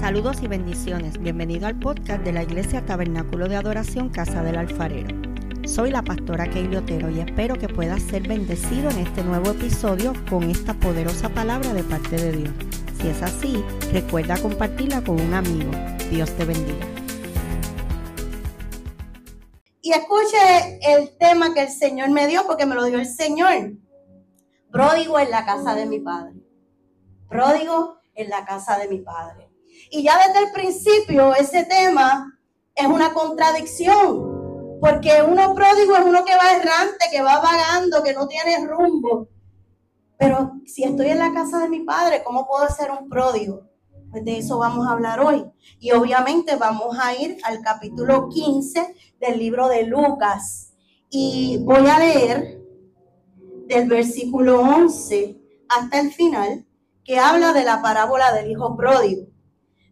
Saludos y bendiciones. Bienvenido al podcast de la Iglesia Tabernáculo de Adoración Casa del Alfarero. Soy la pastora Keili Otero y espero que puedas ser bendecido en este nuevo episodio con esta poderosa palabra de parte de Dios. Si es así, recuerda compartirla con un amigo. Dios te bendiga. Y escuche el tema que el Señor me dio porque me lo dio el Señor. Pródigo en la casa de mi padre. Pródigo en la casa de mi padre. Y ya desde el principio ese tema es una contradicción, porque uno pródigo es uno que va errante, que va vagando, que no tiene rumbo. Pero si estoy en la casa de mi padre, ¿cómo puedo ser un pródigo? Pues de eso vamos a hablar hoy. Y obviamente vamos a ir al capítulo 15 del libro de Lucas. Y voy a leer del versículo 11 hasta el final, que habla de la parábola del hijo pródigo.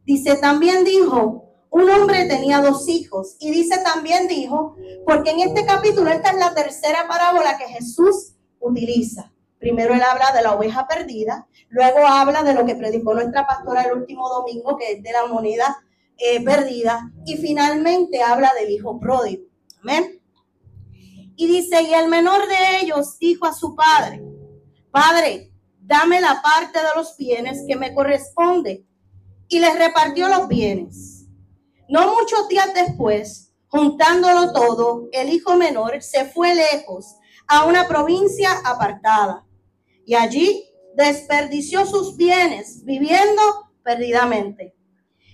Dice, también dijo, un hombre tenía dos hijos. Y dice, también dijo, porque en este capítulo, esta es la tercera parábola que Jesús utiliza. Primero él habla de la oveja perdida, luego habla de lo que predicó nuestra pastora el último domingo, que es de la moneda eh, perdida, y finalmente habla del hijo pródigo. Amén. Y dice, y el menor de ellos dijo a su padre, Padre, dame la parte de los bienes que me corresponde y les repartió los bienes. No muchos días después, juntándolo todo, el hijo menor se fue lejos a una provincia apartada y allí desperdició sus bienes viviendo perdidamente.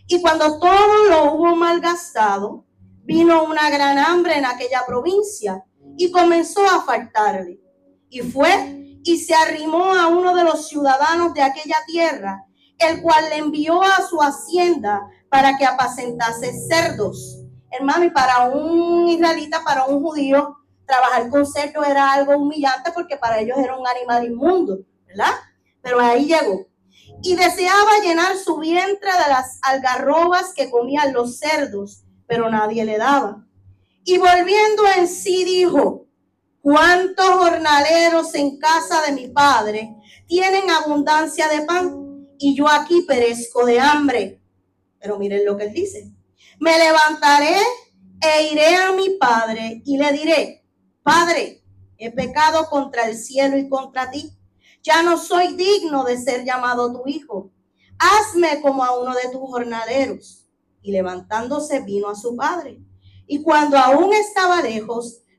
Y cuando todo lo hubo malgastado, vino una gran hambre en aquella provincia y comenzó a faltarle. Y fue y se arrimó a uno de los ciudadanos de aquella tierra el cual le envió a su hacienda para que apacentase cerdos. Hermano, y para un israelita, para un judío, trabajar con cerdos era algo humillante porque para ellos era un animal inmundo, ¿verdad? Pero ahí llegó. Y deseaba llenar su vientre de las algarrobas que comían los cerdos, pero nadie le daba. Y volviendo en sí dijo, ¿cuántos jornaleros en casa de mi padre tienen abundancia de pan? Y yo aquí perezco de hambre. Pero miren lo que él dice. Me levantaré e iré a mi padre y le diré, Padre, he pecado contra el cielo y contra ti. Ya no soy digno de ser llamado tu hijo. Hazme como a uno de tus jornaleros. Y levantándose vino a su padre. Y cuando aún estaba lejos,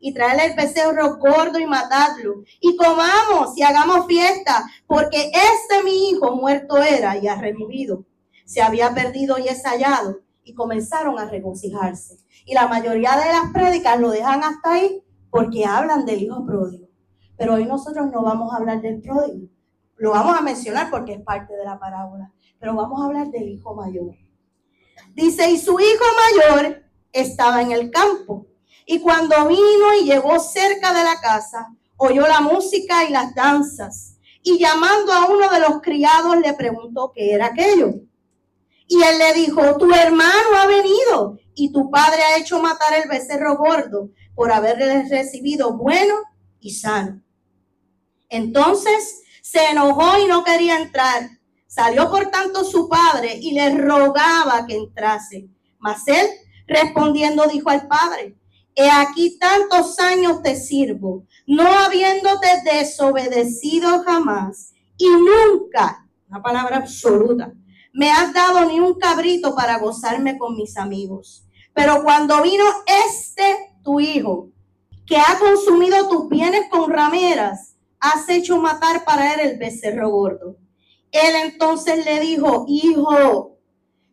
y traerle el becerro gordo y matadlo. Y comamos y hagamos fiesta, porque este mi hijo muerto era y ha revivido. Se había perdido y es hallado. Y comenzaron a regocijarse. Y la mayoría de las prédicas lo dejan hasta ahí porque hablan del hijo pródigo. Pero hoy nosotros no vamos a hablar del pródigo. Lo vamos a mencionar porque es parte de la parábola. Pero vamos a hablar del hijo mayor. Dice, y su hijo mayor estaba en el campo y cuando vino y llegó cerca de la casa, oyó la música y las danzas. Y llamando a uno de los criados le preguntó qué era aquello. Y él le dijo, tu hermano ha venido y tu padre ha hecho matar el becerro gordo por haberle recibido bueno y sano. Entonces se enojó y no quería entrar. Salió por tanto su padre y le rogaba que entrase. Mas él respondiendo dijo al padre, He aquí tantos años te sirvo, no habiéndote desobedecido jamás y nunca, una palabra absoluta, me has dado ni un cabrito para gozarme con mis amigos. Pero cuando vino este tu hijo, que ha consumido tus bienes con rameras, has hecho matar para él el becerro gordo. Él entonces le dijo, hijo,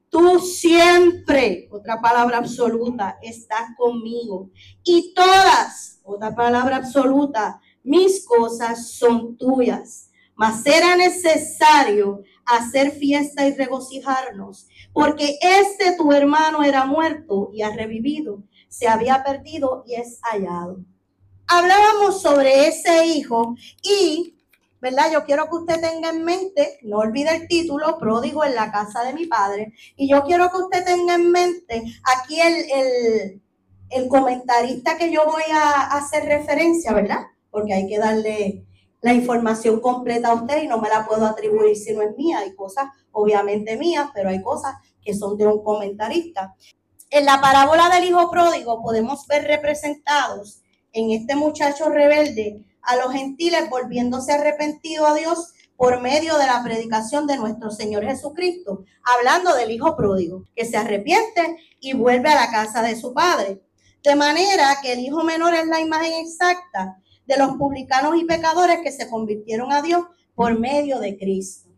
Tú siempre, otra palabra absoluta, estás conmigo. Y todas, otra palabra absoluta, mis cosas son tuyas. Mas era necesario hacer fiesta y regocijarnos, porque este tu hermano era muerto y ha revivido, se había perdido y es hallado. Hablábamos sobre ese hijo y ¿verdad? Yo quiero que usted tenga en mente, no olvide el título, pródigo en la casa de mi padre, y yo quiero que usted tenga en mente aquí el, el, comentarista que yo voy a, hacer referencia, ¿verdad? Porque hay que darle la información completa a usted y no me la puedo atribuir si no es mía. Hay cosas obviamente mías, pero hay cosas que son de un comentarista. En la parábola del hijo pródigo podemos ver representados en este muchacho rebelde a los gentiles volviéndose arrepentido a Dios por medio de la predicación de nuestro Señor Jesucristo, hablando del Hijo pródigo, que se arrepiente y vuelve a la casa de su padre. De manera que el Hijo menor es la imagen exacta de los publicanos y pecadores que se convirtieron a Dios por medio de Cristo.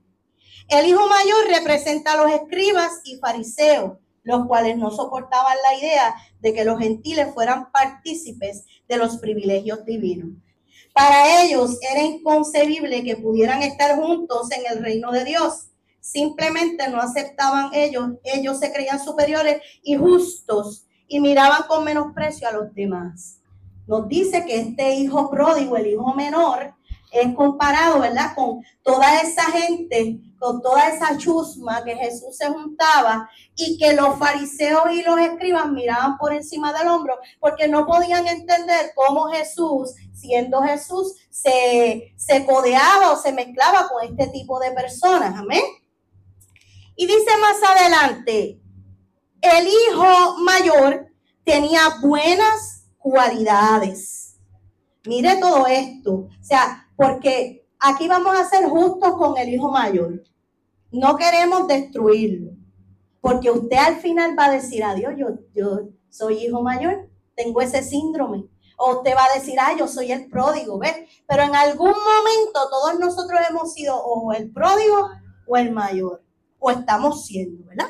El Hijo mayor representa a los escribas y fariseos, los cuales no soportaban la idea de que los gentiles fueran partícipes de los privilegios divinos. Para ellos era inconcebible que pudieran estar juntos en el reino de Dios. Simplemente no aceptaban ellos, ellos se creían superiores y justos y miraban con menosprecio a los demás. Nos dice que este hijo pródigo, el hijo menor, es comparado, ¿verdad? Con toda esa gente, con toda esa chusma que Jesús se juntaba y que los fariseos y los escribas miraban por encima del hombro porque no podían entender cómo Jesús, siendo Jesús, se, se codeaba o se mezclaba con este tipo de personas. Amén. Y dice más adelante, el hijo mayor tenía buenas cualidades. Mire todo esto. O sea, porque aquí vamos a ser justos con el hijo mayor. No queremos destruirlo, porque usted al final va a decir, adiós, yo, yo soy hijo mayor, tengo ese síndrome. O usted va a decir, ah, yo soy el pródigo, ¿ves? Pero en algún momento todos nosotros hemos sido o el pródigo o el mayor, o estamos siendo, ¿verdad?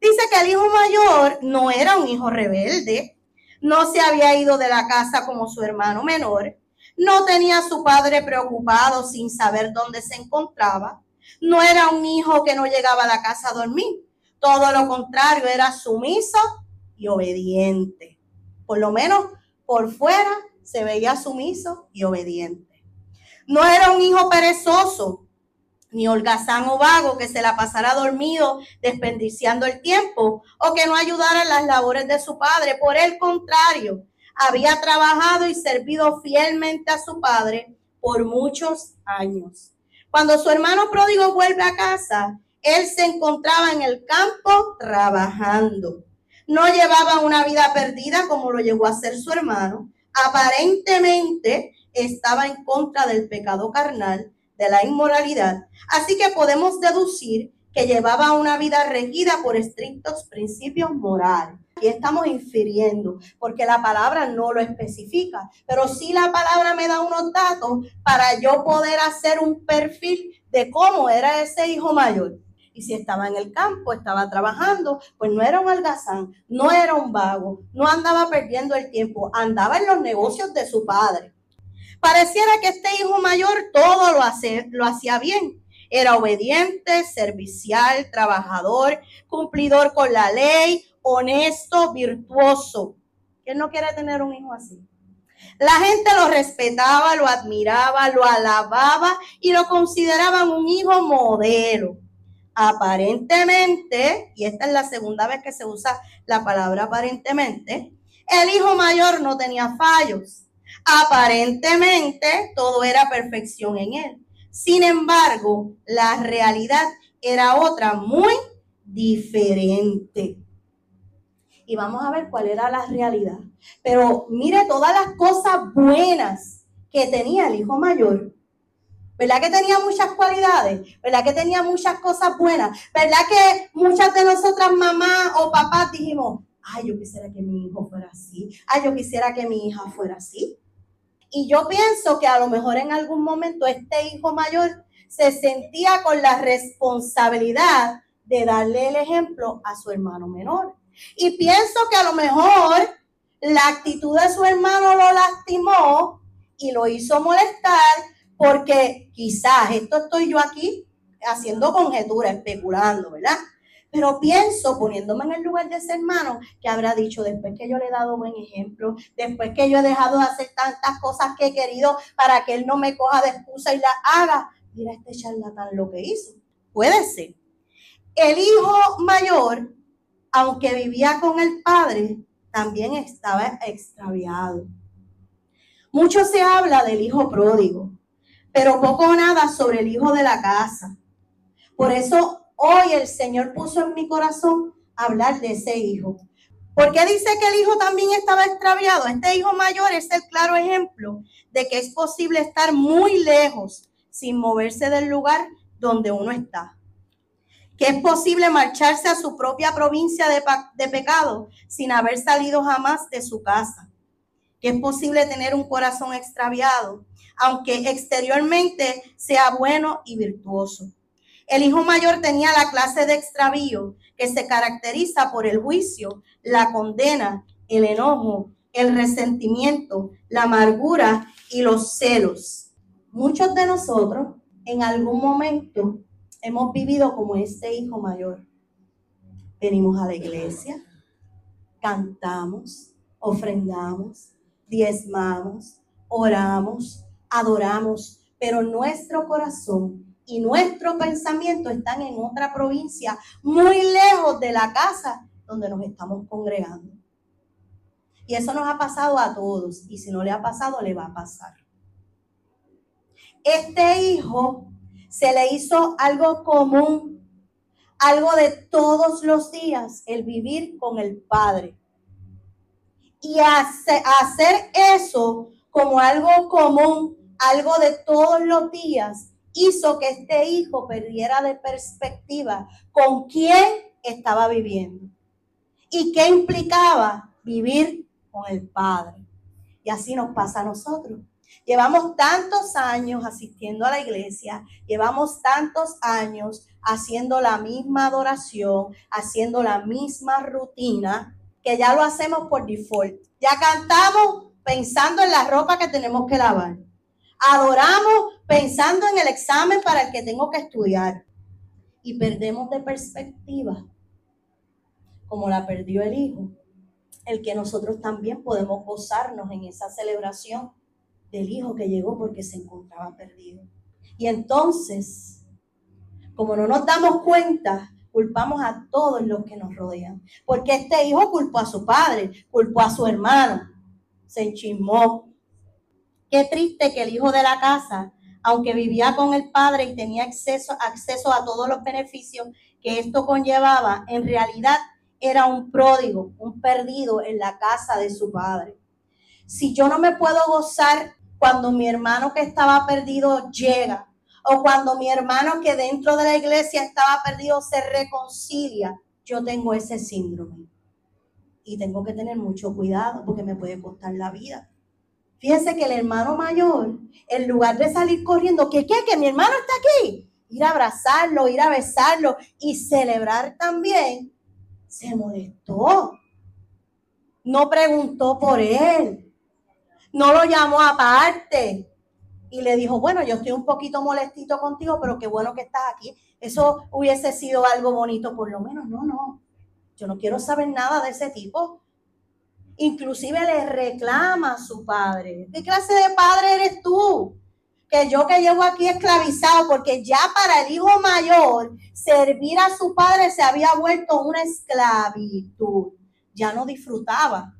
Dice que el hijo mayor no era un hijo rebelde, no se había ido de la casa como su hermano menor, no tenía a su padre preocupado sin saber dónde se encontraba. No era un hijo que no llegaba a la casa a dormir. Todo lo contrario, era sumiso y obediente. Por lo menos por fuera se veía sumiso y obediente. No era un hijo perezoso, ni holgazán o vago que se la pasara dormido desperdiciando el tiempo o que no ayudara en las labores de su padre. Por el contrario, había trabajado y servido fielmente a su padre por muchos años. Cuando su hermano pródigo vuelve a casa, él se encontraba en el campo trabajando. No llevaba una vida perdida como lo llegó a ser su hermano. Aparentemente estaba en contra del pecado carnal, de la inmoralidad. Así que podemos deducir que llevaba una vida regida por estrictos principios morales. Y estamos infiriendo, porque la palabra no lo especifica, pero sí la palabra me da unos datos para yo poder hacer un perfil de cómo era ese hijo mayor. Y si estaba en el campo, estaba trabajando, pues no era un algazán, no era un vago, no andaba perdiendo el tiempo, andaba en los negocios de su padre. Pareciera que este hijo mayor todo lo, hacía bien. Era obediente, servicial, trabajador, cumplidor con la ley, honesto, virtuoso. ¿Quién no quiere tener un hijo así? La gente lo respetaba, lo admiraba, lo alababa y lo consideraban un hijo modelo. Aparentemente, y esta es la segunda vez que se usa la palabra aparentemente, el hijo mayor no tenía fallos. Aparentemente, todo era perfección en él. Sin embargo, la realidad era otra muy diferente y vamos a ver cuál era la realidad. Pero mire todas las cosas buenas que tenía el hijo mayor. ¿Verdad que tenía muchas cualidades? ¿Verdad que tenía muchas cosas buenas? ¿Verdad que muchas de nosotras mamás o papás dijimos, ay, yo quisiera que mi hijo fuera así, ay, yo quisiera que mi hija fuera así? Y yo pienso que a lo mejor en algún momento este hijo mayor se sentía con la responsabilidad de darle el ejemplo a su hermano menor. Y pienso que a lo mejor la actitud de su hermano lo lastimó y lo hizo molestar porque quizás, esto estoy yo aquí haciendo conjetura, especulando, ¿verdad? Pero pienso, poniéndome en el lugar de ese hermano, que habrá dicho después que yo le he dado buen ejemplo, después que yo he dejado de hacer tantas cosas que he querido para que él no me coja de excusa y la haga. Mira este charlatán lo que hizo. Puede ser. El hijo mayor, aunque vivía con el padre, también estaba extraviado. Mucho se habla del hijo pródigo, pero poco o nada sobre el hijo de la casa. Por eso hoy el Señor puso en mi corazón hablar de ese hijo. ¿Por qué dice que el hijo también estaba extraviado? Este hijo mayor es el claro ejemplo de que es posible estar muy lejos sin moverse del lugar donde uno está. Que es posible marcharse a su propia provincia de, de pecado sin haber salido jamás de su casa. Que es posible tener un corazón extraviado, aunque exteriormente sea bueno y virtuoso el hijo mayor tenía la clase de extravío que se caracteriza por el juicio, la condena, el enojo, el resentimiento, la amargura y los celos. Muchos de nosotros en algún momento hemos vivido como este hijo mayor. Venimos a la iglesia, cantamos, ofrendamos, diezmamos, oramos, adoramos, pero nuestro corazón y nuestro pensamiento están en otra provincia, muy lejos de la casa donde nos estamos congregando. Y eso nos ha pasado a todos. Y si no le ha pasado, le va a pasar. Este hijo se le hizo algo común, algo de todos los días, el vivir con el Padre. Y hacer eso como algo común, algo de todos los días, hizo que este hijo perdiera de perspectiva con quién estaba viviendo y qué implicaba vivir con el Padre. Y así nos pasa a nosotros. Llevamos tantos años asistiendo a la iglesia, llevamos tantos años haciendo la misma adoración, haciendo la misma rutina, que ya lo hacemos por default. Ya cantamos pensando en la ropa que tenemos que lavar. Adoramos pensando en el examen para el que tengo que estudiar. Y perdemos de perspectiva, como la perdió el hijo, el que nosotros también podemos gozarnos en esa celebración del hijo que llegó porque se encontraba perdido. Y entonces, como no nos damos cuenta, culpamos a todos los que nos rodean. Porque este hijo culpó a su padre, culpó a su hermano, se enchismó, Qué triste que el hijo de la casa, aunque vivía con el padre y tenía acceso, acceso a todos los beneficios que esto conllevaba, en realidad era un pródigo, un perdido en la casa de su padre. Si yo no me puedo gozar cuando mi hermano que estaba perdido llega, o cuando mi hermano que dentro de la iglesia estaba perdido se reconcilia, yo tengo ese síndrome. Y tengo que tener mucho cuidado porque me puede costar la vida. Fíjense que el hermano mayor, en lugar de salir corriendo, que qué, que mi hermano está aquí, ir a abrazarlo, ir a besarlo y celebrar también, se molestó. No preguntó por él. No lo llamó aparte. Y le dijo, bueno, yo estoy un poquito molestito contigo, pero qué bueno que estás aquí. Eso hubiese sido algo bonito, por lo menos. No, no. Yo no quiero saber nada de ese tipo inclusive le reclama a su padre. ¿Qué clase de padre eres tú? Que yo que llevo aquí esclavizado, porque ya para el hijo mayor servir a su padre se había vuelto una esclavitud. Ya no disfrutaba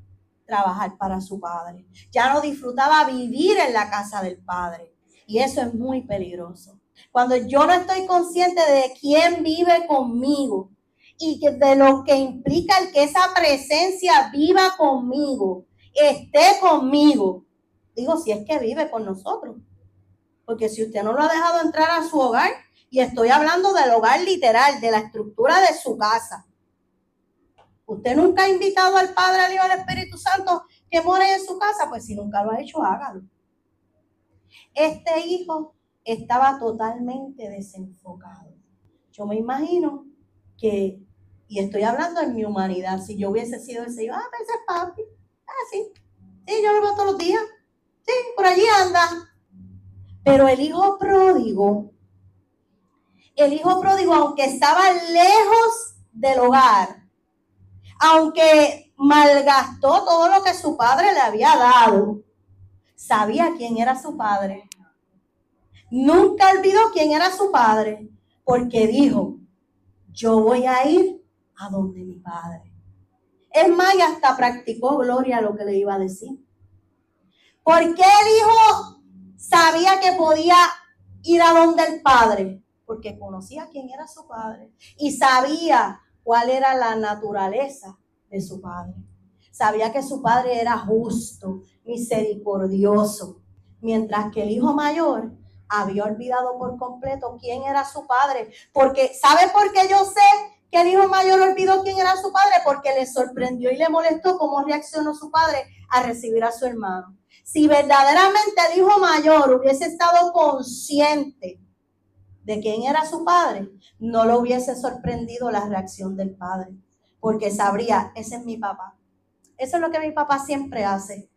trabajar para su padre. Ya no disfrutaba vivir en la casa del padre. Y eso es muy peligroso. Cuando yo no estoy consciente de quién vive conmigo, y de lo que implica el que esa presencia viva conmigo, esté conmigo. Digo, si es que vive con nosotros. Porque si usted no lo ha dejado entrar a su hogar, y estoy hablando del hogar literal, de la estructura de su casa. Usted nunca ha invitado al Padre, al Hijo al Espíritu Santo que more en su casa, pues si nunca lo ha hecho, hágalo. Este hijo estaba totalmente desenfocado. Yo me imagino que y estoy hablando en mi humanidad. Si yo hubiese sido ese, hijo, ah, ese es papi. Ah, sí. Sí, yo lo veo todos los días. Sí, por allí anda. Pero el hijo pródigo, el hijo pródigo, aunque estaba lejos del hogar, aunque malgastó todo lo que su padre le había dado, sabía quién era su padre. Nunca olvidó quién era su padre, porque dijo, yo voy a ir a donde mi padre. Es más, y hasta practicó Gloria lo que le iba a decir. ¿Por qué el hijo sabía que podía ir a donde el padre? Porque conocía quién era su padre y sabía cuál era la naturaleza de su padre. Sabía que su padre era justo, misericordioso, mientras que el hijo mayor había olvidado por completo quién era su padre. Porque, ¿sabe por qué yo sé que el hijo mayor olvidó quién era su padre? Porque le sorprendió y le molestó cómo reaccionó su padre a recibir a su hermano. Si verdaderamente el hijo mayor hubiese estado consciente de quién era su padre, no lo hubiese sorprendido la reacción del padre, porque sabría, ese es mi papá. Eso es lo que mi papá siempre hace.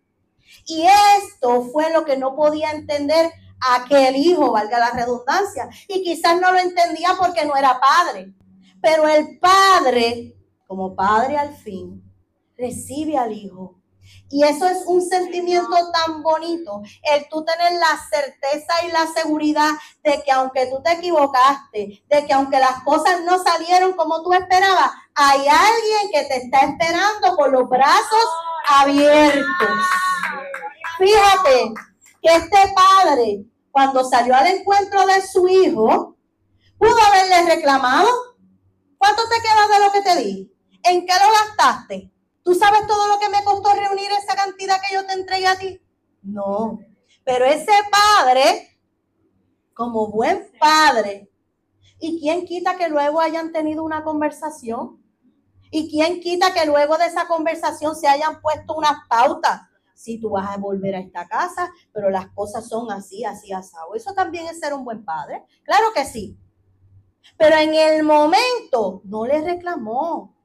Y esto fue lo que no podía entender aquel hijo, valga la redundancia. Y quizás no lo entendía porque no era padre. Pero el padre, como padre al fin, recibe al hijo y eso es un sentimiento tan bonito, el tú tener la certeza y la seguridad de que aunque tú te equivocaste, de que aunque las cosas no salieron como tú esperabas, hay alguien que te está esperando con los brazos abiertos. Fíjate que este padre, cuando salió al encuentro de su hijo, pudo haberle reclamado, ¿cuánto te queda de lo que te di? ¿En qué lo gastaste? ¿Tú sabes todo lo que me costó reunir esa cantidad que yo te entregué a ti? No. Pero ese padre, como buen padre, ¿y quién quita que luego hayan tenido una conversación? ¿Y quién quita que luego de esa conversación se hayan puesto unas pautas? Si tú vas a volver a esta casa, pero las cosas son así, así, asado. Eso también es ser un buen padre. Claro que sí. Pero en el momento no le reclamó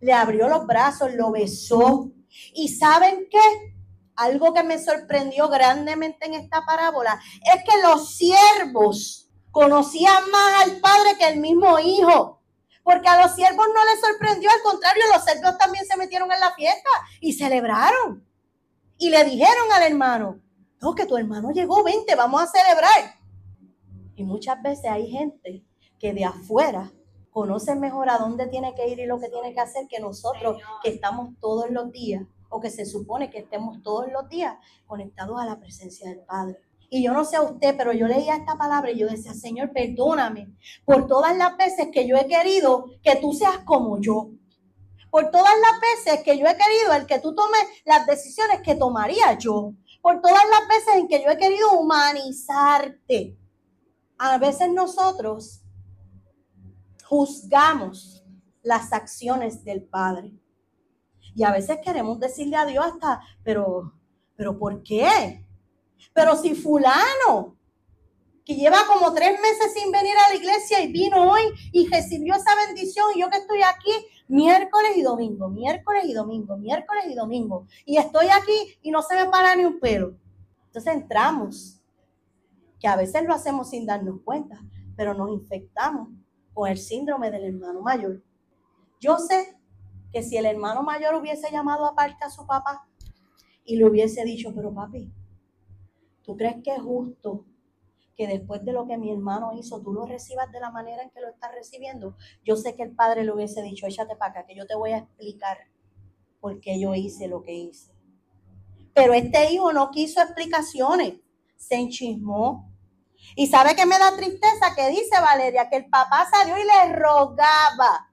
le abrió los brazos, lo besó. ¿Y saben qué? Algo que me sorprendió grandemente en esta parábola es que los siervos conocían más al padre que el mismo hijo. Porque a los siervos no les sorprendió, al contrario, los siervos también se metieron en la fiesta y celebraron. Y le dijeron al hermano, no, que tu hermano llegó, vente, vamos a celebrar. Y muchas veces hay gente que de afuera conoce mejor a dónde tiene que ir y lo que tiene que hacer que nosotros que estamos todos los días o que se supone que estemos todos los días conectados a la presencia del Padre. Y yo no sé a usted, pero yo leía esta palabra y yo decía, Señor, perdóname por todas las veces que yo he querido que tú seas como yo. Por todas las veces que yo he querido el que tú tomes las decisiones que tomaría yo. Por todas las veces en que yo he querido humanizarte. A veces nosotros juzgamos las acciones del Padre. Y a veces queremos decirle a Dios hasta, pero, pero ¿por qué? Pero si fulano, que lleva como tres meses sin venir a la iglesia y vino hoy y recibió esa bendición, y yo que estoy aquí miércoles y domingo, miércoles y domingo, miércoles y domingo, y estoy aquí y no se me para ni un pelo. Entonces entramos, que a veces lo hacemos sin darnos cuenta, pero nos infectamos con el síndrome del hermano mayor. Yo sé que si el hermano mayor hubiese llamado aparte a su papá y le hubiese dicho, pero papi, ¿tú crees que es justo que después de lo que mi hermano hizo, tú lo recibas de la manera en que lo estás recibiendo? Yo sé que el padre le hubiese dicho, échate para acá, que yo te voy a explicar por qué yo hice lo que hice. Pero este hijo no quiso explicaciones, se enchismó, y sabe que me da tristeza que dice Valeria que el papá salió y le rogaba.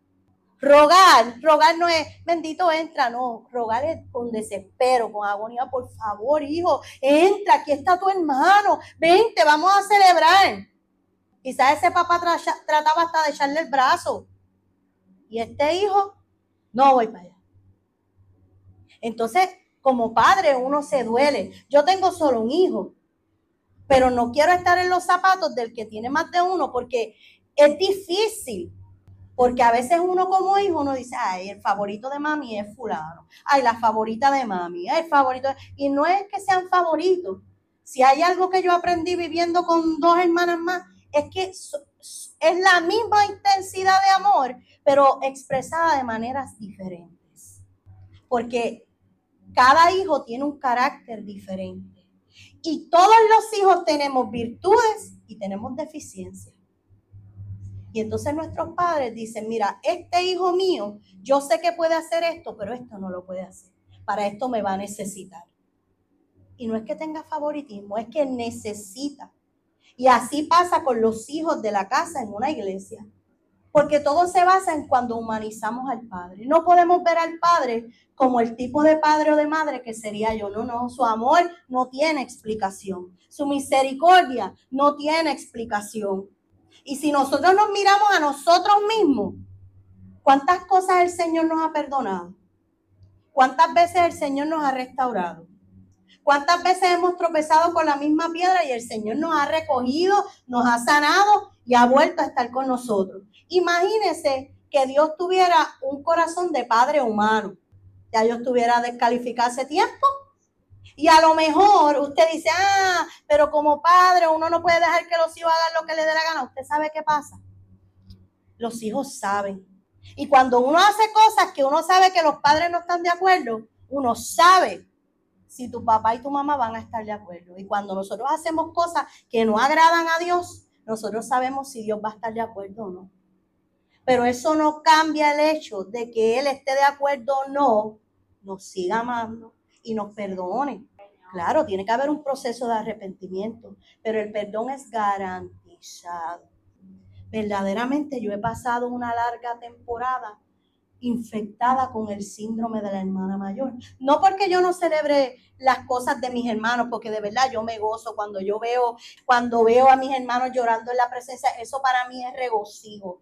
Rogar, rogar no es bendito entra, no, rogar es con desespero, con agonía, por favor, hijo, entra, aquí está tu hermano, vente, vamos a celebrar. Quizás ese papá trataba hasta de echarle el brazo. Y este hijo, no voy para allá. Entonces, como padre, uno se duele. Yo tengo solo un hijo pero no quiero estar en los zapatos del que tiene más de uno porque es difícil. Porque a veces uno como hijo, uno dice, ay, el favorito de mami es fulano. Ay, la favorita de mami, el favorito. Y no es que sean favoritos. Si hay algo que yo aprendí viviendo con dos hermanas más, es que es la misma intensidad de amor, pero expresada de maneras diferentes. Porque cada hijo tiene un carácter diferente. Y todos los hijos tenemos virtudes y tenemos deficiencias. Y entonces nuestros padres dicen, mira, este hijo mío, yo sé que puede hacer esto, pero esto no lo puede hacer. Para esto me va a necesitar. Y no es que tenga favoritismo, es que necesita. Y así pasa con los hijos de la casa en una iglesia. Porque todo se basa en cuando humanizamos al Padre. No podemos ver al Padre como el tipo de padre o de madre que sería yo. No, no, su amor no tiene explicación. Su misericordia no tiene explicación. Y si nosotros nos miramos a nosotros mismos, ¿cuántas cosas el Señor nos ha perdonado? ¿Cuántas veces el Señor nos ha restaurado? ¿Cuántas veces hemos tropezado con la misma piedra y el Señor nos ha recogido, nos ha sanado y ha vuelto a estar con nosotros? Imagínese que Dios tuviera un corazón de padre humano. Ya yo estuviera descalificado hace tiempo. Y a lo mejor usted dice, ah, pero como padre uno no puede dejar que los hijos hagan lo que le dé la gana. ¿Usted sabe qué pasa? Los hijos saben. Y cuando uno hace cosas que uno sabe que los padres no están de acuerdo, uno sabe si tu papá y tu mamá van a estar de acuerdo. Y cuando nosotros hacemos cosas que no agradan a Dios, nosotros sabemos si Dios va a estar de acuerdo o no. Pero eso no cambia el hecho de que Él esté de acuerdo o no, nos siga amando y nos perdone. Claro, tiene que haber un proceso de arrepentimiento, pero el perdón es garantizado. Verdaderamente yo he pasado una larga temporada infectada con el síndrome de la hermana mayor. No porque yo no celebre las cosas de mis hermanos, porque de verdad yo me gozo cuando yo veo, cuando veo a mis hermanos llorando en la presencia, eso para mí es regocijo.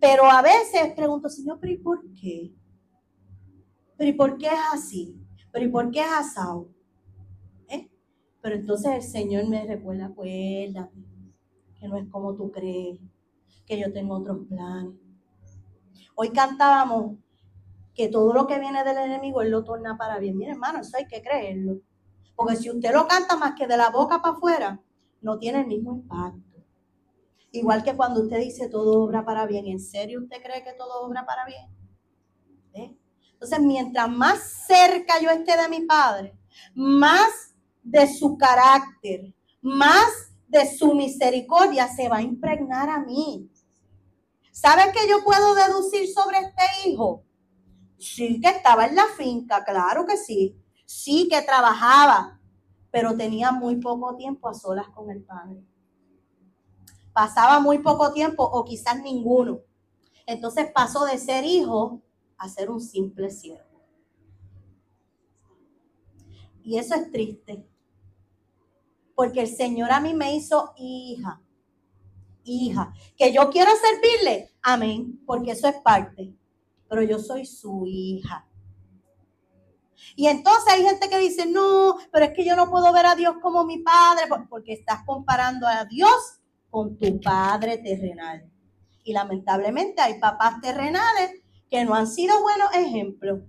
Pero a veces pregunto, Señor, ¿pero y por qué? ¿Pero y por qué es así? ¿Pero y por qué es asado? ¿Eh? Pero entonces el Señor me recuerda, acuérdate, que no es como tú crees, que yo tengo otros planes Hoy cantábamos que todo lo que viene del enemigo, él lo torna para bien. Mire, hermano, eso hay que creerlo. Porque si usted lo canta más que de la boca para afuera, no tiene el mismo impacto. Igual que cuando usted dice todo obra para bien, ¿en serio usted cree que todo obra para bien? ¿Eh? Entonces, mientras más cerca yo esté de mi padre, más de su carácter, más de su misericordia se va a impregnar a mí. ¿Sabes qué yo puedo deducir sobre este hijo? Sí, que estaba en la finca, claro que sí. Sí, que trabajaba, pero tenía muy poco tiempo a solas con el padre. Pasaba muy poco tiempo o quizás ninguno. Entonces pasó de ser hijo a ser un simple siervo. Y eso es triste. Porque el Señor a mí me hizo hija hija. Que yo quiero servirle, amén, porque eso es parte. Pero yo soy su hija. Y entonces hay gente que dice, no, pero es que yo no puedo ver a Dios como mi padre, porque estás comparando a Dios con tu padre terrenal. Y lamentablemente hay papás terrenales que no han sido buenos ejemplos.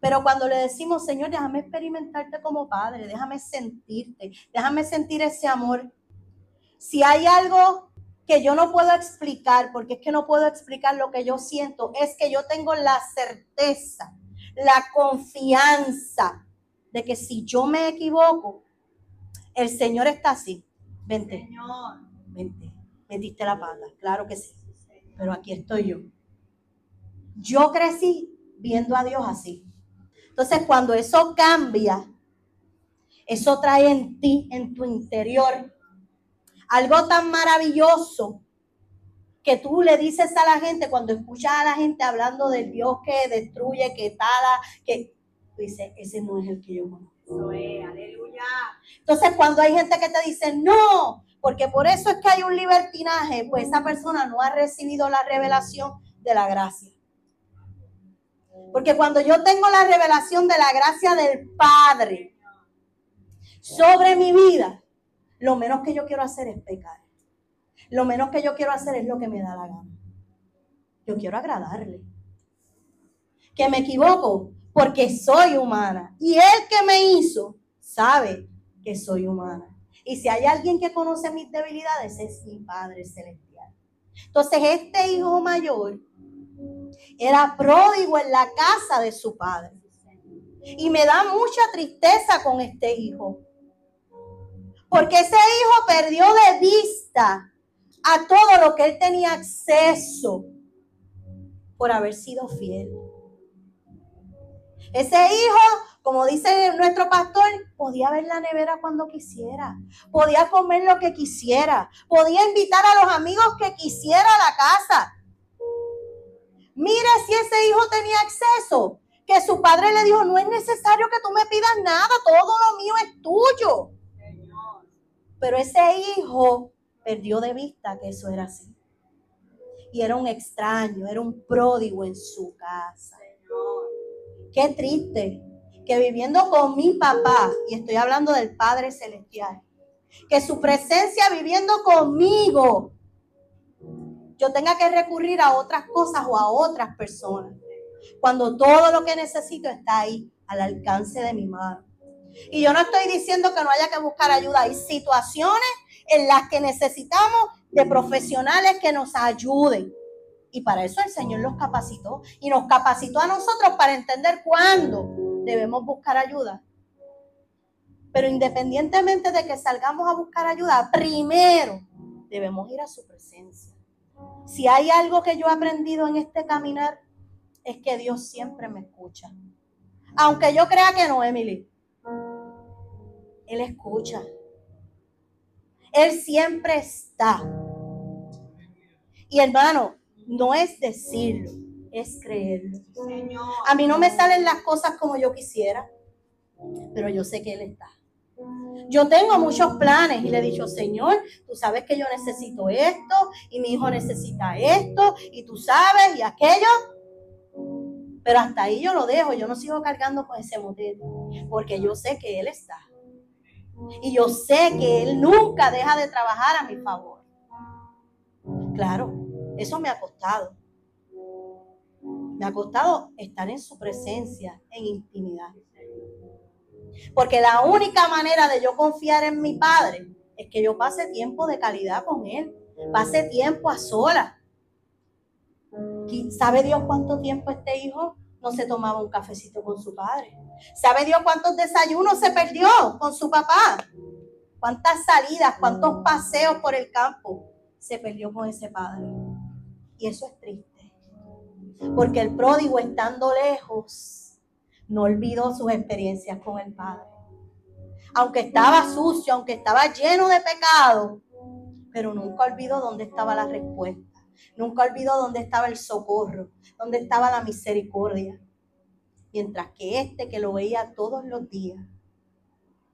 Pero cuando le decimos, Señor, déjame experimentarte como padre, déjame sentirte, déjame sentir ese amor. Si hay algo que yo no puedo explicar, porque es que no puedo explicar lo que yo siento, es que yo tengo la certeza, la confianza de que si yo me equivoco, el Señor está así. Vente. Señor. Vente. Metiste la pata, claro que sí. Pero aquí estoy yo. Yo crecí viendo a Dios así. Entonces, cuando eso cambia, eso trae en ti, en tu interior, algo tan maravilloso que tú le dices a la gente cuando escuchas a la gente hablando del Dios que destruye, que tala, que dice, ese no es el que yo conozco. aleluya. Entonces, cuando hay gente que te dice, no, porque por eso es que hay un libertinaje, pues esa persona no ha recibido la revelación de la gracia. Porque cuando yo tengo la revelación de la gracia del Padre sobre mi vida, lo menos que yo quiero hacer es pecar. Lo menos que yo quiero hacer es lo que me da la gana. Yo quiero agradarle. Que me equivoco porque soy humana. Y el que me hizo sabe que soy humana. Y si hay alguien que conoce mis debilidades, es mi Padre Celestial. Entonces, este hijo mayor era pródigo en la casa de su padre. Y me da mucha tristeza con este hijo. Porque ese hijo perdió de vista a todo lo que él tenía acceso por haber sido fiel. Ese hijo, como dice nuestro pastor, podía ver la nevera cuando quisiera, podía comer lo que quisiera, podía invitar a los amigos que quisiera a la casa. Mira si ese hijo tenía acceso, que su padre le dijo, no es necesario que tú me pidas nada, todo lo mío es tuyo. Pero ese hijo perdió de vista que eso era así. Y era un extraño, era un pródigo en su casa. Qué triste que viviendo con mi papá, y estoy hablando del Padre Celestial, que su presencia viviendo conmigo, yo tenga que recurrir a otras cosas o a otras personas, cuando todo lo que necesito está ahí, al alcance de mi mano. Y yo no estoy diciendo que no haya que buscar ayuda, hay situaciones en las que necesitamos de profesionales que nos ayuden. Y para eso el Señor los capacitó y nos capacitó a nosotros para entender cuándo debemos buscar ayuda. Pero independientemente de que salgamos a buscar ayuda, primero debemos ir a su presencia. Si hay algo que yo he aprendido en este caminar, es que Dios siempre me escucha. Aunque yo crea que no, Emily. Él escucha. Él siempre está. Y hermano, no es decirlo, es creerlo. A mí no me salen las cosas como yo quisiera, pero yo sé que Él está. Yo tengo muchos planes y le he dicho, Señor, tú sabes que yo necesito esto y mi hijo necesita esto y tú sabes y aquello. Pero hasta ahí yo lo dejo, yo no sigo cargando con ese modelo, porque yo sé que Él está. Y yo sé que Él nunca deja de trabajar a mi favor. Claro, eso me ha costado. Me ha costado estar en su presencia, en intimidad. Porque la única manera de yo confiar en mi padre es que yo pase tiempo de calidad con él, pase tiempo a solas. ¿Sabe Dios cuánto tiempo este hijo no se tomaba un cafecito con su padre? ¿Sabe Dios cuántos desayunos se perdió con su papá? ¿Cuántas salidas, cuántos paseos por el campo se perdió con ese padre? Y eso es triste. Porque el pródigo estando lejos, no olvidó sus experiencias con el Padre. Aunque estaba sucio, aunque estaba lleno de pecado, pero nunca olvidó dónde estaba la respuesta. Nunca olvidó dónde estaba el socorro, dónde estaba la misericordia. Mientras que este que lo veía todos los días,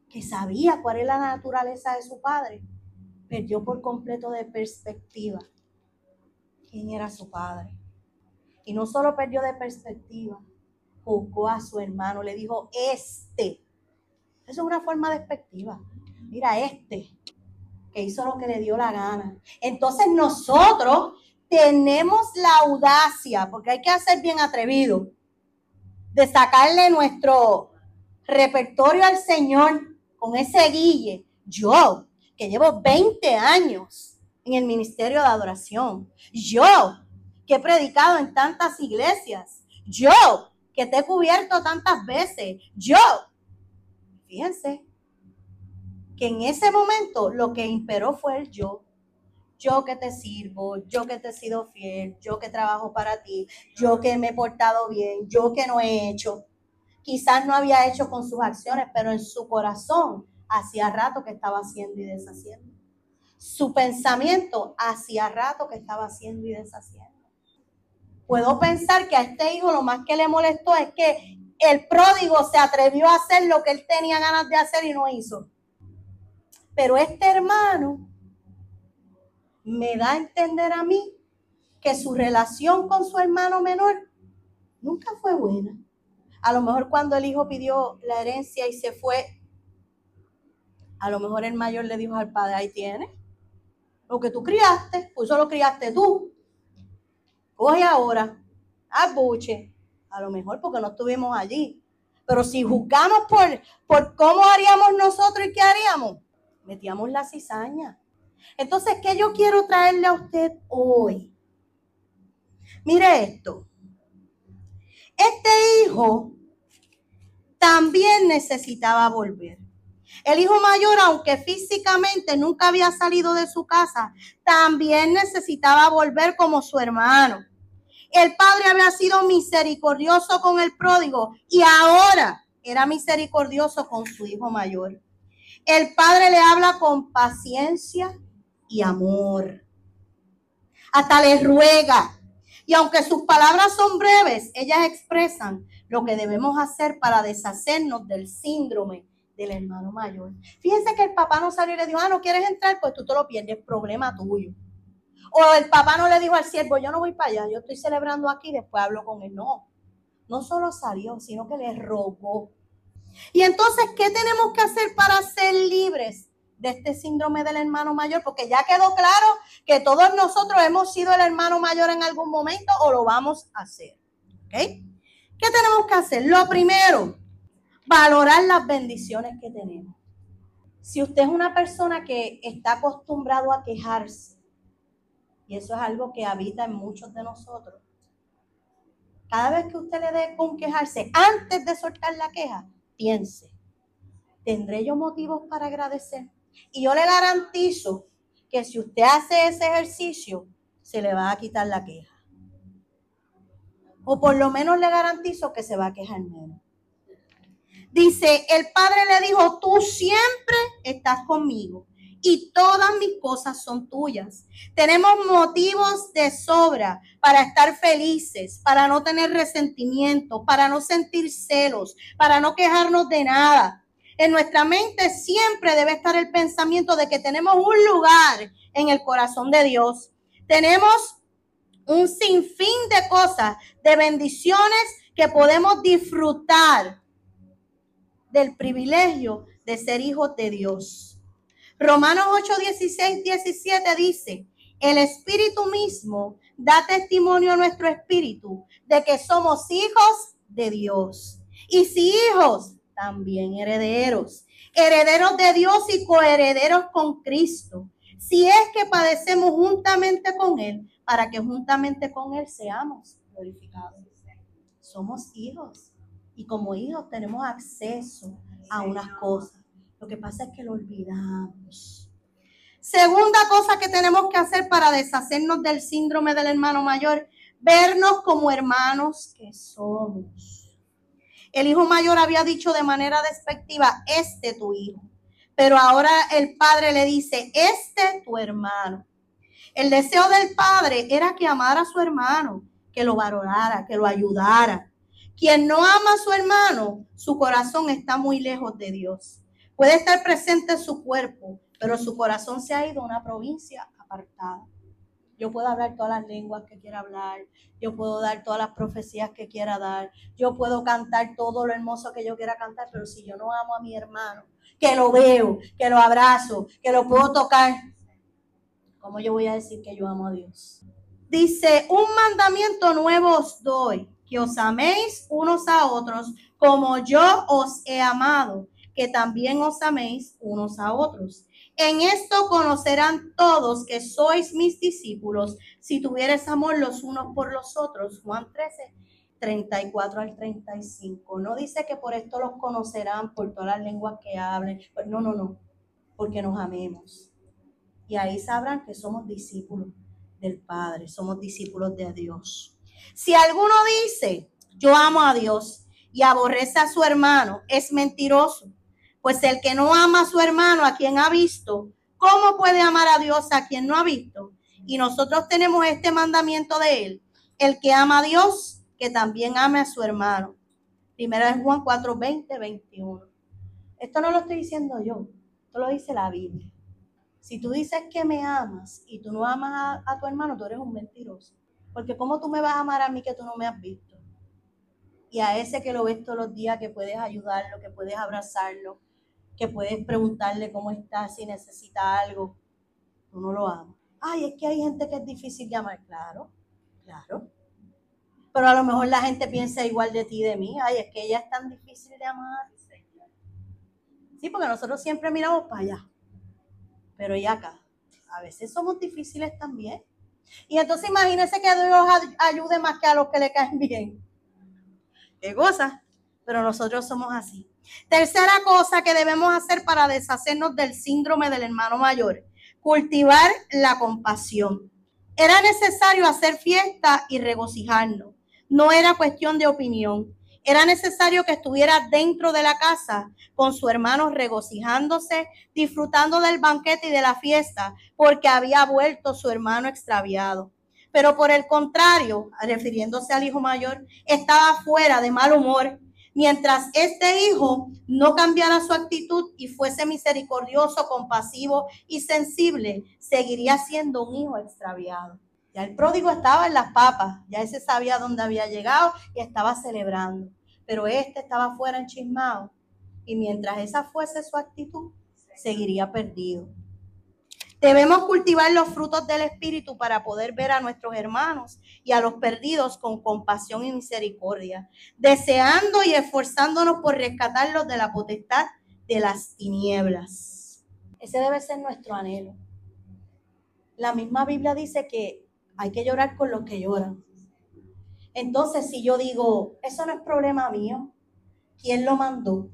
que sabía cuál era la naturaleza de su padre, perdió por completo de perspectiva quién era su padre. Y no solo perdió de perspectiva, juzgó a su hermano, le dijo, este. Eso es una forma despectiva. Mira, este, que hizo lo que le dio la gana. Entonces nosotros tenemos la audacia, porque hay que hacer bien atrevido, de sacarle nuestro repertorio al Señor con ese guille. Yo, que llevo 20 años en el ministerio de adoración. Yo, que he predicado en tantas iglesias. Yo, que te he cubierto tantas veces. Yo. Fíjense que en ese momento lo que imperó fue el yo. Yo que te sirvo, yo que te he sido fiel, yo que trabajo para ti, yo que me he portado bien, yo que no he hecho. Quizás no había hecho con sus acciones, pero en su corazón hacía rato que estaba haciendo y deshaciendo su pensamiento hacía rato que estaba haciendo y deshaciendo. Puedo pensar que a este hijo lo más que le molestó es que el pródigo se atrevió a hacer lo que él tenía ganas de hacer y no hizo. Pero este hermano me da a entender a mí que su relación con su hermano menor nunca fue buena. A lo mejor cuando el hijo pidió la herencia y se fue, a lo mejor el mayor le dijo al padre, ahí tiene, lo que tú criaste, pues eso lo criaste tú. Coge ahora, abuche, a lo mejor porque no estuvimos allí. Pero si juzgamos por, por cómo haríamos nosotros y qué haríamos, metíamos la cizaña. Entonces, ¿qué yo quiero traerle a usted hoy? Mire esto. Este hijo también necesitaba volver. El hijo mayor, aunque físicamente nunca había salido de su casa, también necesitaba volver como su hermano. El padre había sido misericordioso con el pródigo y ahora era misericordioso con su hijo mayor. El padre le habla con paciencia y amor. Hasta le ruega. Y aunque sus palabras son breves, ellas expresan lo que debemos hacer para deshacernos del síndrome del hermano mayor. Fíjense que el papá no salió y le dijo, ah, no quieres entrar, pues tú te lo pierdes, problema tuyo. O el papá no le dijo al siervo, yo no voy para allá, yo estoy celebrando aquí, después hablo con él. No, no solo salió, sino que le rogó. Y entonces, ¿qué tenemos que hacer para ser libres de este síndrome del hermano mayor? Porque ya quedó claro que todos nosotros hemos sido el hermano mayor en algún momento o lo vamos a hacer. ¿Ok? ¿Qué tenemos que hacer? Lo primero, valorar las bendiciones que tenemos. Si usted es una persona que está acostumbrado a quejarse, y eso es algo que habita en muchos de nosotros, cada vez que usted le dé con quejarse, antes de soltar la queja, piense, ¿tendré yo motivos para agradecer? Y yo le garantizo que si usted hace ese ejercicio, se le va a quitar la queja. O por lo menos le garantizo que se va a quejar menos. Dice, el padre le dijo, tú siempre estás conmigo y todas mis cosas son tuyas. Tenemos motivos de sobra para estar felices, para no tener resentimiento, para no sentir celos, para no quejarnos de nada. En nuestra mente siempre debe estar el pensamiento de que tenemos un lugar en el corazón de Dios. Tenemos un sinfín de cosas, de bendiciones que podemos disfrutar del privilegio de ser hijos de Dios. Romanos 8, 16, 17 dice, el Espíritu mismo da testimonio a nuestro espíritu de que somos hijos de Dios. Y si hijos, también herederos. Herederos de Dios y coherederos con Cristo. Si es que padecemos juntamente con Él, para que juntamente con Él seamos glorificados. Somos hijos y como hijos tenemos acceso a unas cosas. Lo que pasa es que lo olvidamos. Segunda cosa que tenemos que hacer para deshacernos del síndrome del hermano mayor, vernos como hermanos que somos. El hijo mayor había dicho de manera despectiva, este tu hijo. Pero ahora el padre le dice, este tu hermano. El deseo del padre era que amara a su hermano, que lo valorara, que lo ayudara. Quien no ama a su hermano, su corazón está muy lejos de Dios. Puede estar presente en su cuerpo, pero su corazón se ha ido a una provincia apartada. Yo puedo hablar todas las lenguas que quiera hablar, yo puedo dar todas las profecías que quiera dar, yo puedo cantar todo lo hermoso que yo quiera cantar, pero si yo no amo a mi hermano, que lo veo, que lo abrazo, que lo puedo tocar, ¿cómo yo voy a decir que yo amo a Dios? Dice, un mandamiento nuevo os doy, que os améis unos a otros como yo os he amado, que también os améis unos a otros. En esto conocerán todos que sois mis discípulos, si tuvieres amor los unos por los otros. Juan 13, 34 al 35. No dice que por esto los conocerán por todas las lenguas que hablen. Pues no, no, no, porque nos amemos. Y ahí sabrán que somos discípulos del Padre, somos discípulos de Dios. Si alguno dice, yo amo a Dios y aborrece a su hermano, es mentiroso. Pues el que no ama a su hermano, a quien ha visto, ¿cómo puede amar a Dios a quien no ha visto? Y nosotros tenemos este mandamiento de él. El que ama a Dios, que también ame a su hermano. Primera de Juan 4, 20, 21. Esto no lo estoy diciendo yo, esto lo dice la Biblia. Si tú dices que me amas y tú no amas a, a tu hermano, tú eres un mentiroso. Porque ¿cómo tú me vas a amar a mí que tú no me has visto? Y a ese que lo ves todos los días, que puedes ayudarlo, que puedes abrazarlo, que puedes preguntarle cómo está, si necesita algo, tú no lo amas. Ay, es que hay gente que es difícil de amar, claro, claro. Pero a lo mejor la gente piensa igual de ti y de mí. Ay, es que ella es tan difícil de amar. Sí, porque nosotros siempre miramos para allá. Pero y acá, a veces somos difíciles también. Y entonces imagínense que Dios ayude más que a los que le caen bien. Qué cosa. Pero nosotros somos así. Tercera cosa que debemos hacer para deshacernos del síndrome del hermano mayor. Cultivar la compasión. Era necesario hacer fiesta y regocijarnos. No era cuestión de opinión. Era necesario que estuviera dentro de la casa con su hermano regocijándose, disfrutando del banquete y de la fiesta, porque había vuelto su hermano extraviado. Pero por el contrario, refiriéndose al hijo mayor, estaba fuera de mal humor, mientras este hijo no cambiara su actitud y fuese misericordioso, compasivo y sensible, seguiría siendo un hijo extraviado. Ya el pródigo estaba en las papas, ya ese sabía dónde había llegado y estaba celebrando. Pero este estaba fuera enchismado y mientras esa fuese su actitud, seguiría perdido. Debemos cultivar los frutos del Espíritu para poder ver a nuestros hermanos y a los perdidos con compasión y misericordia, deseando y esforzándonos por rescatarlos de la potestad de las tinieblas. Ese debe ser nuestro anhelo. La misma Biblia dice que hay que llorar con los que lloran. Entonces, si yo digo, eso no es problema mío, ¿quién lo mandó?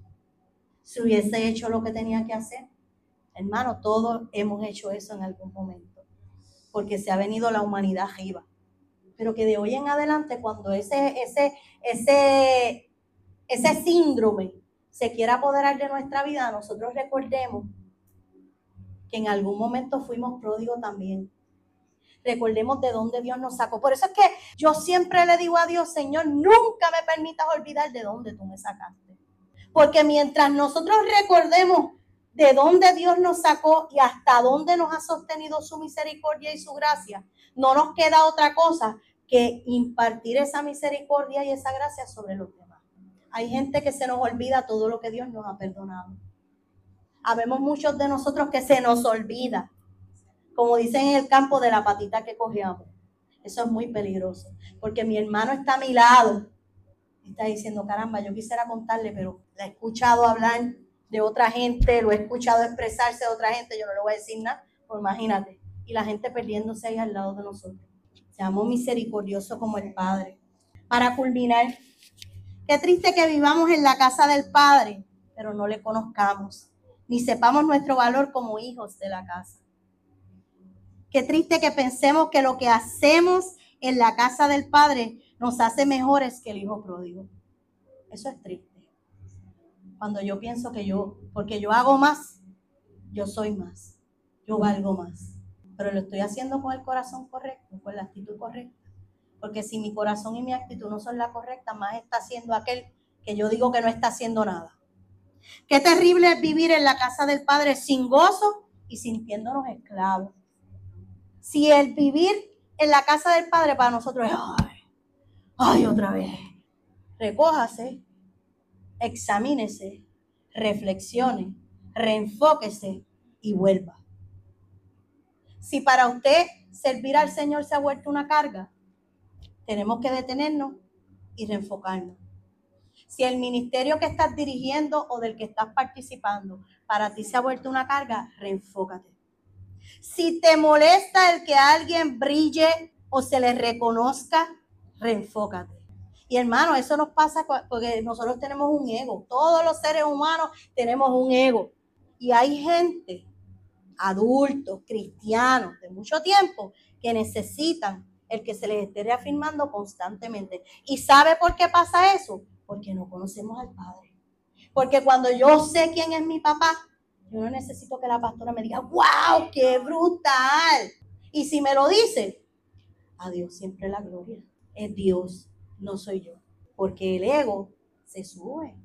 Si hubiese hecho lo que tenía que hacer. Hermano, todos hemos hecho eso en algún momento, porque se ha venido la humanidad arriba. Pero que de hoy en adelante, cuando ese, ese, ese, ese síndrome se quiera apoderar de nuestra vida, nosotros recordemos que en algún momento fuimos pródigos también recordemos de dónde Dios nos sacó. Por eso es que yo siempre le digo a Dios, Señor, nunca me permitas olvidar de dónde tú me sacaste. Porque mientras nosotros recordemos de dónde Dios nos sacó y hasta dónde nos ha sostenido su misericordia y su gracia, no nos queda otra cosa que impartir esa misericordia y esa gracia sobre los demás. Hay gente que se nos olvida todo lo que Dios nos ha perdonado. Habemos muchos de nosotros que se nos olvida como dicen en el campo, de la patita que cogíamos. Eso es muy peligroso, porque mi hermano está a mi lado. está diciendo, caramba, yo quisiera contarle, pero la he escuchado hablar de otra gente, lo he escuchado expresarse de otra gente, yo no le voy a decir nada, pues imagínate. Y la gente perdiéndose ahí al lado de nosotros. Seamos misericordiosos como el Padre. Para culminar, qué triste que vivamos en la casa del Padre, pero no le conozcamos, ni sepamos nuestro valor como hijos de la casa. Qué triste que pensemos que lo que hacemos en la casa del Padre nos hace mejores que el Hijo pródigo. Eso es triste. Cuando yo pienso que yo, porque yo hago más, yo soy más, yo valgo más. Pero lo estoy haciendo con el corazón correcto, con la actitud correcta. Porque si mi corazón y mi actitud no son la correcta, más está haciendo aquel que yo digo que no está haciendo nada. Qué terrible es vivir en la casa del Padre sin gozo y sintiéndonos esclavos. Si el vivir en la casa del Padre para nosotros es, ay, ay, otra vez, recójase, examínese, reflexione, reenfóquese y vuelva. Si para usted servir al Señor se ha vuelto una carga, tenemos que detenernos y reenfocarnos. Si el ministerio que estás dirigiendo o del que estás participando para ti se ha vuelto una carga, reenfócate. Si te molesta el que alguien brille o se le reconozca, reenfócate. Y hermano, eso nos pasa porque nosotros tenemos un ego. Todos los seres humanos tenemos un ego. Y hay gente, adultos, cristianos, de mucho tiempo, que necesitan el que se les esté reafirmando constantemente. ¿Y sabe por qué pasa eso? Porque no conocemos al Padre. Porque cuando yo sé quién es mi papá, yo no necesito que la pastora me diga, wow, qué brutal. Y si me lo dice, a Dios siempre la gloria. Es Dios, no soy yo. Porque el ego se sube.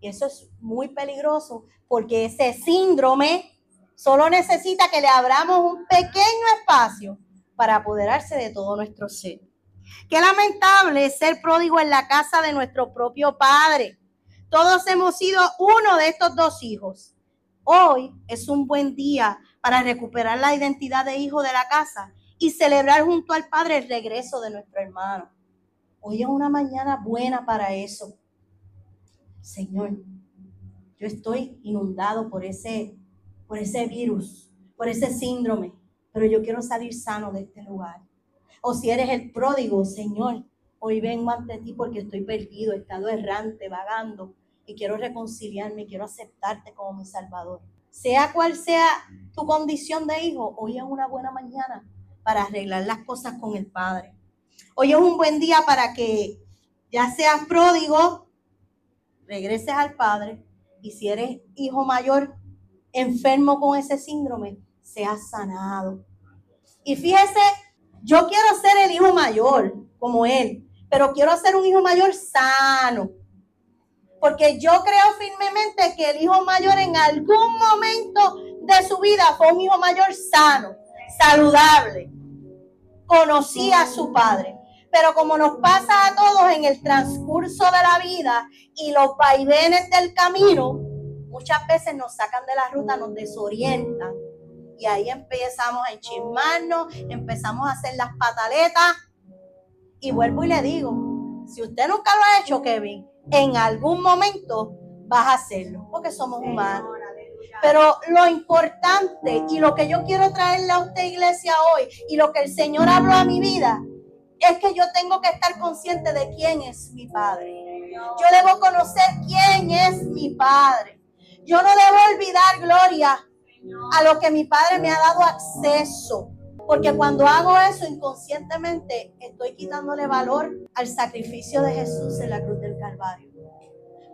Y eso es muy peligroso porque ese síndrome solo necesita que le abramos un pequeño espacio para apoderarse de todo nuestro ser. Qué lamentable ser pródigo en la casa de nuestro propio Padre. Todos hemos sido uno de estos dos hijos. Hoy es un buen día para recuperar la identidad de hijo de la casa y celebrar junto al Padre el regreso de nuestro hermano. Hoy es una mañana buena para eso. Señor, yo estoy inundado por ese, por ese virus, por ese síndrome, pero yo quiero salir sano de este lugar. O si eres el pródigo, Señor, hoy vengo ante ti porque estoy perdido, he estado errante, vagando y quiero reconciliarme, quiero aceptarte como mi Salvador. Sea cual sea tu condición de hijo, hoy es una buena mañana para arreglar las cosas con el Padre. Hoy es un buen día para que ya seas pródigo, regreses al Padre y si eres hijo mayor enfermo con ese síndrome, seas sanado. Y fíjese, yo quiero ser el hijo mayor como él, pero quiero ser un hijo mayor sano. Porque yo creo firmemente que el hijo mayor en algún momento de su vida fue un hijo mayor sano, saludable. Conocía a su padre. Pero como nos pasa a todos en el transcurso de la vida y los vaivenes del camino, muchas veces nos sacan de la ruta, nos desorientan. Y ahí empezamos a enchismarnos, empezamos a hacer las pataletas. Y vuelvo y le digo, si usted nunca lo ha hecho, Kevin, en algún momento vas a hacerlo, porque somos humanos. Pero lo importante y lo que yo quiero traerle a usted, iglesia, hoy, y lo que el Señor habló a mi vida, es que yo tengo que estar consciente de quién es mi Padre. Yo debo conocer quién es mi Padre. Yo no debo olvidar, Gloria, a lo que mi Padre me ha dado acceso. Porque cuando hago eso inconscientemente, estoy quitándole valor al sacrificio de Jesús en la cruz del Calvario.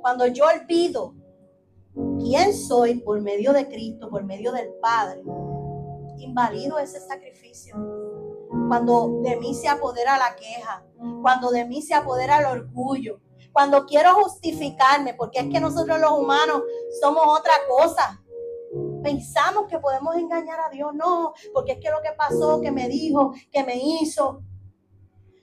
Cuando yo olvido quién soy por medio de Cristo, por medio del Padre, invalido ese sacrificio cuando de mí se apodera la queja, cuando de mí se apodera el orgullo, cuando quiero justificarme, porque es que nosotros los humanos somos otra cosa. Pensamos que podemos engañar a Dios, no, porque es que lo que pasó, que me dijo, que me hizo.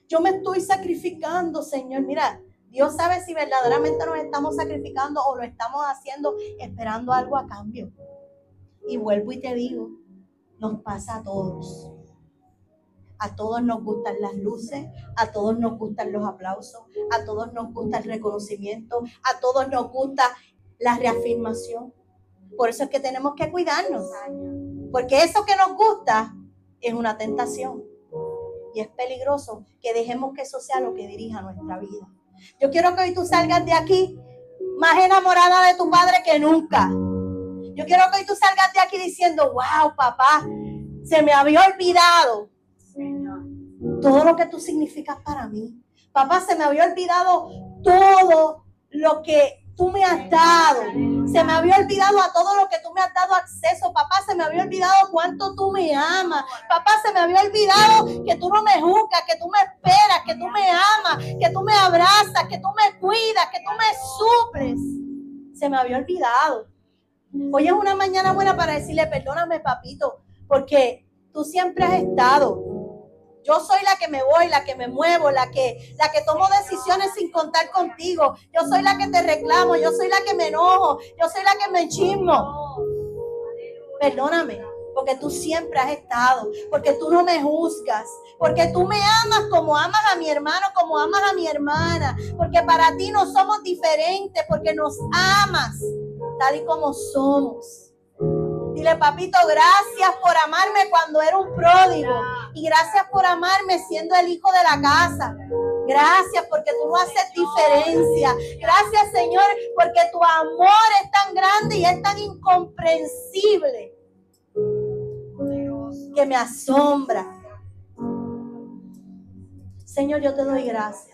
Yo me estoy sacrificando, Señor. Mira, Dios sabe si verdaderamente nos estamos sacrificando o lo estamos haciendo esperando algo a cambio. Y vuelvo y te digo, nos pasa a todos. A todos nos gustan las luces, a todos nos gustan los aplausos, a todos nos gusta el reconocimiento, a todos nos gusta la reafirmación. Por eso es que tenemos que cuidarnos, porque eso que nos gusta es una tentación y es peligroso que dejemos que eso sea lo que dirija nuestra vida. Yo quiero que hoy tú salgas de aquí más enamorada de tu padre que nunca. Yo quiero que hoy tú salgas de aquí diciendo, wow, papá, se me había olvidado todo lo que tú significas para mí. Papá, se me había olvidado todo lo que tú me has dado. Se me había olvidado a todo lo que tú me has dado acceso. Papá, se me había olvidado cuánto tú me amas. Papá, se me había olvidado que tú no me juzgas, que tú me esperas, que tú me amas, que tú me abrazas, que tú me cuidas, que tú me suples. Se me había olvidado. Hoy es una mañana buena para decirle, perdóname, papito, porque tú siempre has estado yo soy la que me voy, la que me muevo, la que, la que tomo decisiones sin contar contigo. Yo soy la que te reclamo, yo soy la que me enojo, yo soy la que me chismo. Perdóname, porque tú siempre has estado, porque tú no me juzgas, porque tú me amas como amas a mi hermano, como amas a mi hermana, porque para ti no somos diferentes, porque nos amas tal y como somos. Dile, papito, gracias por amarme cuando era un pródigo. Y gracias por amarme siendo el hijo de la casa. Gracias porque tú no haces diferencia. Gracias, Señor, porque tu amor es tan grande y es tan incomprensible que me asombra. Señor, yo te doy gracias.